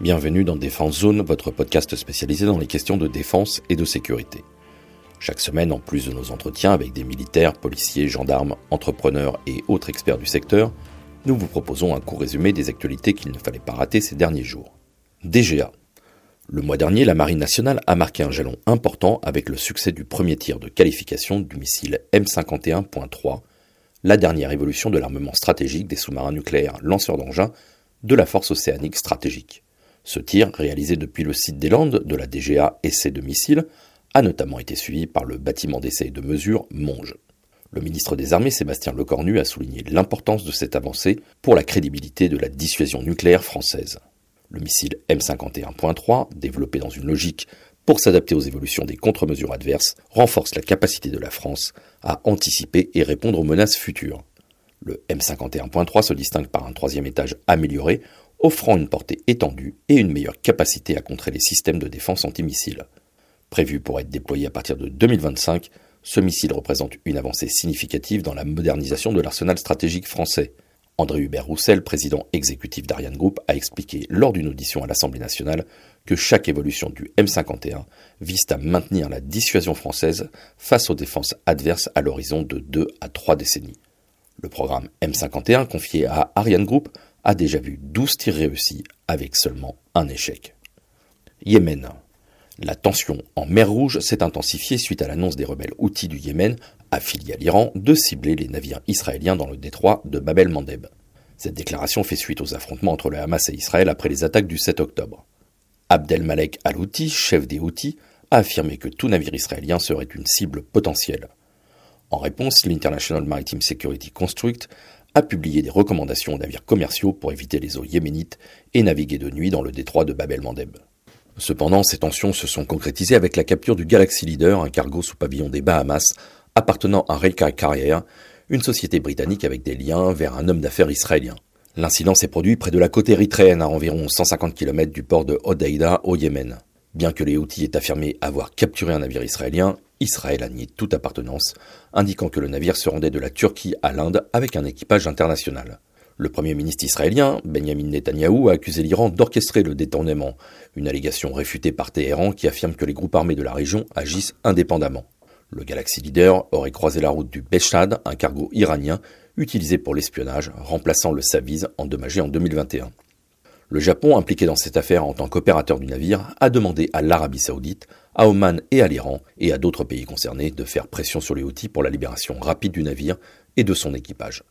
Bienvenue dans Défense Zone, votre podcast spécialisé dans les questions de défense et de sécurité. Chaque semaine, en plus de nos entretiens avec des militaires, policiers, gendarmes, entrepreneurs et autres experts du secteur, nous vous proposons un court résumé des actualités qu'il ne fallait pas rater ces derniers jours. DGA. Le mois dernier, la Marine nationale a marqué un jalon important avec le succès du premier tir de qualification du missile M51.3, la dernière évolution de l'armement stratégique des sous-marins nucléaires lanceurs d'engins de la force océanique stratégique. Ce tir, réalisé depuis le site des Landes de la DGA Essai de missiles, a notamment été suivi par le bâtiment d'essai et de mesure Monge. Le ministre des Armées Sébastien Lecornu a souligné l'importance de cette avancée pour la crédibilité de la dissuasion nucléaire française. Le missile M51.3, développé dans une logique pour s'adapter aux évolutions des contre-mesures adverses, renforce la capacité de la France à anticiper et répondre aux menaces futures. Le M51.3 se distingue par un troisième étage amélioré, offrant une portée étendue et une meilleure capacité à contrer les systèmes de défense antimissiles. Prévu pour être déployé à partir de 2025, ce missile représente une avancée significative dans la modernisation de l'arsenal stratégique français. André Hubert Roussel, président exécutif d'Ariane Group, a expliqué lors d'une audition à l'Assemblée nationale que chaque évolution du M51 vise à maintenir la dissuasion française face aux défenses adverses à l'horizon de 2 à 3 décennies. Le programme M51 confié à Ariane Group a déjà vu 12 tirs réussis avec seulement un échec. Yémen. La tension en mer Rouge s'est intensifiée suite à l'annonce des rebelles outils du Yémen, affiliés à l'Iran, de cibler les navires israéliens dans le détroit de Bab el-Mandeb. Cette déclaration fait suite aux affrontements entre le Hamas et Israël après les attaques du 7 octobre. Abdelmalek al-Houthi, chef des Houthis, a affirmé que tout navire israélien serait une cible potentielle. En réponse, l'International Maritime Security Construct a publié des recommandations aux navires commerciaux pour éviter les eaux yéménites et naviguer de nuit dans le détroit de Bab el-Mandeb. Cependant, ces tensions se sont concrétisées avec la capture du Galaxy Leader, un cargo sous pavillon des Bahamas, appartenant à Reika Carrier, une société britannique avec des liens vers un homme d'affaires israélien. L'incident s'est produit près de la côte érythréenne, à environ 150 km du port de Hodeida, au Yémen. Bien que les Houthis aient affirmé avoir capturé un navire israélien, Israël a nié toute appartenance, indiquant que le navire se rendait de la Turquie à l'Inde avec un équipage international. Le Premier ministre israélien, Benjamin Netanyahou, a accusé l'Iran d'orchestrer le détournement, une allégation réfutée par Téhéran qui affirme que les groupes armés de la région agissent indépendamment. Le Galaxy Leader aurait croisé la route du Beshad, un cargo iranien utilisé pour l'espionnage, remplaçant le Saviz endommagé en 2021. Le Japon, impliqué dans cette affaire en tant qu'opérateur du navire, a demandé à l'Arabie saoudite, à Oman et à l'Iran, et à d'autres pays concernés, de faire pression sur les Houthis pour la libération rapide du navire et de son équipage.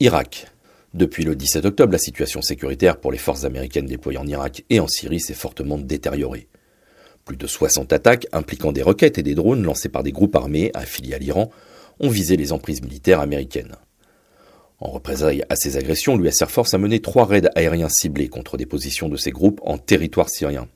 Irak. Depuis le 17 octobre, la situation sécuritaire pour les forces américaines déployées en Irak et en Syrie s'est fortement détériorée. Plus de 60 attaques impliquant des roquettes et des drones lancés par des groupes armés affiliés à l'Iran ont visé les emprises militaires américaines. En représailles à ces agressions, l'US Air Force a mené trois raids aériens ciblés contre des positions de ces groupes en territoire syrien.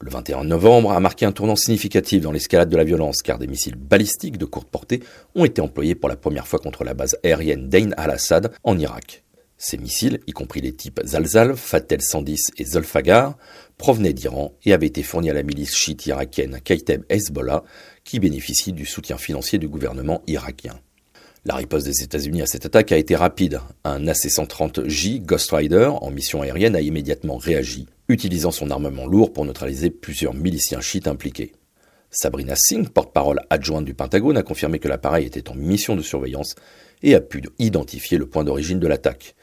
Le 21 novembre a marqué un tournant significatif dans l'escalade de la violence car des missiles balistiques de courte portée ont été employés pour la première fois contre la base aérienne d'Ain al-Assad en Irak. Ces missiles, y compris les types Zalzal, Fatel 110 et Zolfagar, provenaient d'Iran et avaient été fournis à la milice chiite irakienne Kaiteb Hezbollah, qui bénéficie du soutien financier du gouvernement irakien. La riposte des États-Unis à cette attaque a été rapide. Un AC-130J Ghost Rider en mission aérienne a immédiatement réagi, utilisant son armement lourd pour neutraliser plusieurs miliciens chiites impliqués. Sabrina Singh, porte-parole adjointe du Pentagone, a confirmé que l'appareil était en mission de surveillance et a pu identifier le point d'origine de l'attaque.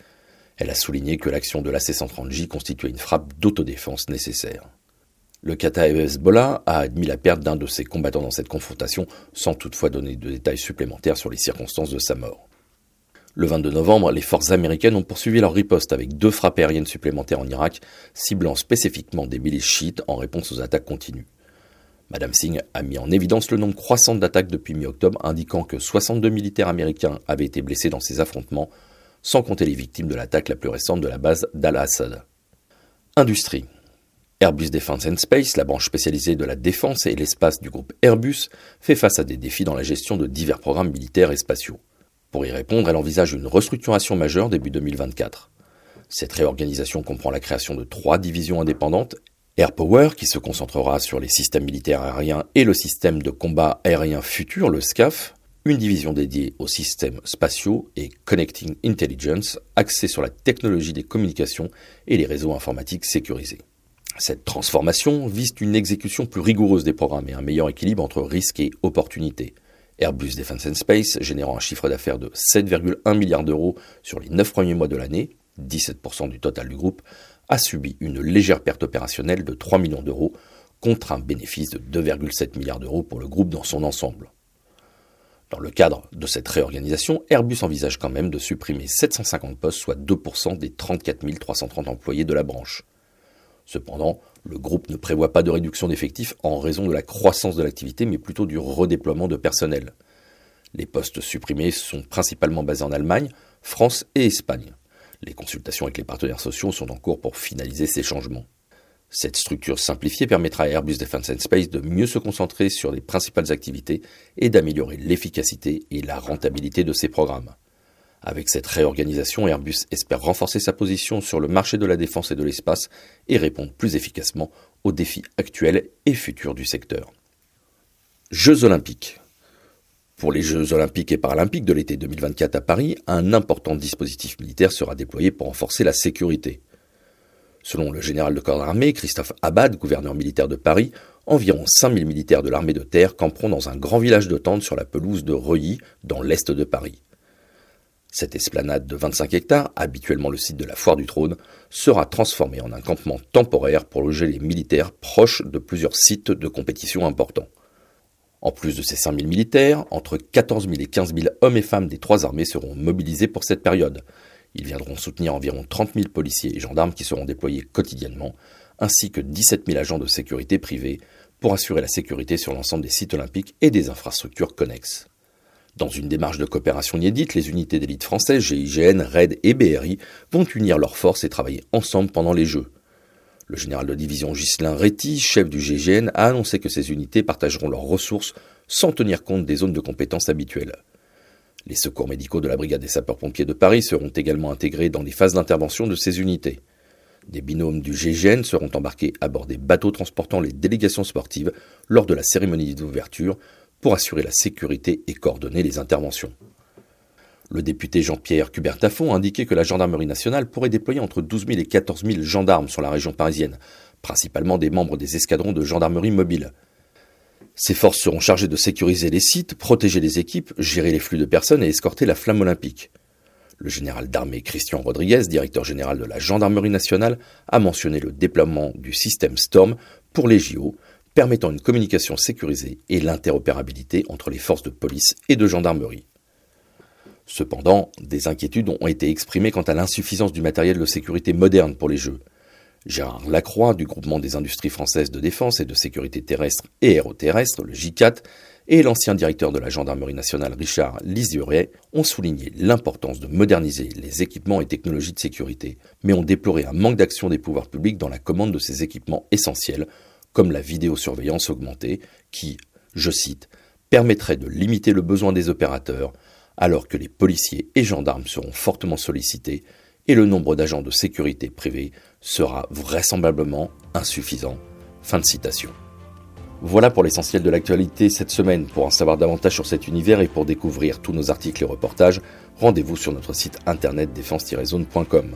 Elle a souligné que l'action de l'AC-130J constituait une frappe d'autodéfense nécessaire. Le Kataeb Hezbollah a admis la perte d'un de ses combattants dans cette confrontation, sans toutefois donner de détails supplémentaires sur les circonstances de sa mort. Le 22 novembre, les forces américaines ont poursuivi leur riposte avec deux frappes aériennes supplémentaires en Irak, ciblant spécifiquement des milices chiites en réponse aux attaques continues. Madame Singh a mis en évidence le nombre croissant d'attaques depuis mi-octobre, indiquant que 62 militaires américains avaient été blessés dans ces affrontements, sans compter les victimes de l'attaque la plus récente de la base d'Al-Assad. Industrie. Airbus Defence and Space, la branche spécialisée de la défense et l'espace du groupe Airbus, fait face à des défis dans la gestion de divers programmes militaires et spatiaux. Pour y répondre, elle envisage une restructuration majeure début 2024. Cette réorganisation comprend la création de trois divisions indépendantes Air Power, qui se concentrera sur les systèmes militaires aériens et le système de combat aérien futur, le SCAF, une division dédiée aux systèmes spatiaux et Connecting Intelligence, axée sur la technologie des communications et les réseaux informatiques sécurisés. Cette transformation vise une exécution plus rigoureuse des programmes et un meilleur équilibre entre risques et opportunités. Airbus Defence and Space, générant un chiffre d'affaires de 7,1 milliards d'euros sur les 9 premiers mois de l'année, 17% du total du groupe, a subi une légère perte opérationnelle de 3 millions d'euros contre un bénéfice de 2,7 milliards d'euros pour le groupe dans son ensemble. Dans le cadre de cette réorganisation, Airbus envisage quand même de supprimer 750 postes, soit 2% des 34 330 employés de la branche. Cependant, le groupe ne prévoit pas de réduction d'effectifs en raison de la croissance de l'activité, mais plutôt du redéploiement de personnel. Les postes supprimés sont principalement basés en Allemagne, France et Espagne. Les consultations avec les partenaires sociaux sont en cours pour finaliser ces changements. Cette structure simplifiée permettra à Airbus Defence and Space de mieux se concentrer sur les principales activités et d'améliorer l'efficacité et la rentabilité de ses programmes. Avec cette réorganisation, Airbus espère renforcer sa position sur le marché de la défense et de l'espace et répondre plus efficacement aux défis actuels et futurs du secteur. Jeux olympiques. Pour les Jeux olympiques et paralympiques de l'été 2024 à Paris, un important dispositif militaire sera déployé pour renforcer la sécurité. Selon le général de corps d'armée Christophe Abad, gouverneur militaire de Paris, environ 5000 militaires de l'armée de terre camperont dans un grand village de tentes sur la pelouse de Reuilly, dans l'est de Paris. Cette esplanade de 25 hectares, habituellement le site de la foire du trône, sera transformée en un campement temporaire pour loger les militaires proches de plusieurs sites de compétition importants. En plus de ces 5000 militaires, entre 14 000 et 15 000 hommes et femmes des trois armées seront mobilisés pour cette période. Ils viendront soutenir environ 30 000 policiers et gendarmes qui seront déployés quotidiennement, ainsi que 17 000 agents de sécurité privés pour assurer la sécurité sur l'ensemble des sites olympiques et des infrastructures connexes. Dans une démarche de coopération inédite, les unités d'élite françaises GIGN, RAID et BRI vont unir leurs forces et travailler ensemble pendant les Jeux. Le général de division Ghislain Réti, chef du GIGN, a annoncé que ces unités partageront leurs ressources sans tenir compte des zones de compétences habituelles. Les secours médicaux de la brigade des sapeurs-pompiers de Paris seront également intégrés dans les phases d'intervention de ces unités. Des binômes du GIGN seront embarqués à bord des bateaux transportant les délégations sportives lors de la cérémonie d'ouverture pour assurer la sécurité et coordonner les interventions. Le député Jean-Pierre Cubertafon a indiqué que la gendarmerie nationale pourrait déployer entre 12 000 et 14 000 gendarmes sur la région parisienne, principalement des membres des escadrons de gendarmerie mobile. Ces forces seront chargées de sécuriser les sites, protéger les équipes, gérer les flux de personnes et escorter la flamme olympique. Le général d'armée Christian Rodriguez, directeur général de la gendarmerie nationale, a mentionné le déploiement du système Storm pour les JO, permettant une communication sécurisée et l'interopérabilité entre les forces de police et de gendarmerie. Cependant, des inquiétudes ont été exprimées quant à l'insuffisance du matériel de sécurité moderne pour les Jeux. Gérard Lacroix, du groupement des industries françaises de défense et de sécurité terrestre et aéroterrestre, le J4, et l'ancien directeur de la gendarmerie nationale Richard Lisieuret ont souligné l'importance de moderniser les équipements et technologies de sécurité, mais ont déploré un manque d'action des pouvoirs publics dans la commande de ces équipements essentiels comme la vidéosurveillance augmentée, qui, je cite, permettrait de limiter le besoin des opérateurs, alors que les policiers et gendarmes seront fortement sollicités et le nombre d'agents de sécurité privés sera vraisemblablement insuffisant. Fin de citation. Voilà pour l'essentiel de l'actualité cette semaine. Pour en savoir davantage sur cet univers et pour découvrir tous nos articles et reportages, rendez-vous sur notre site internet défense-zone.com.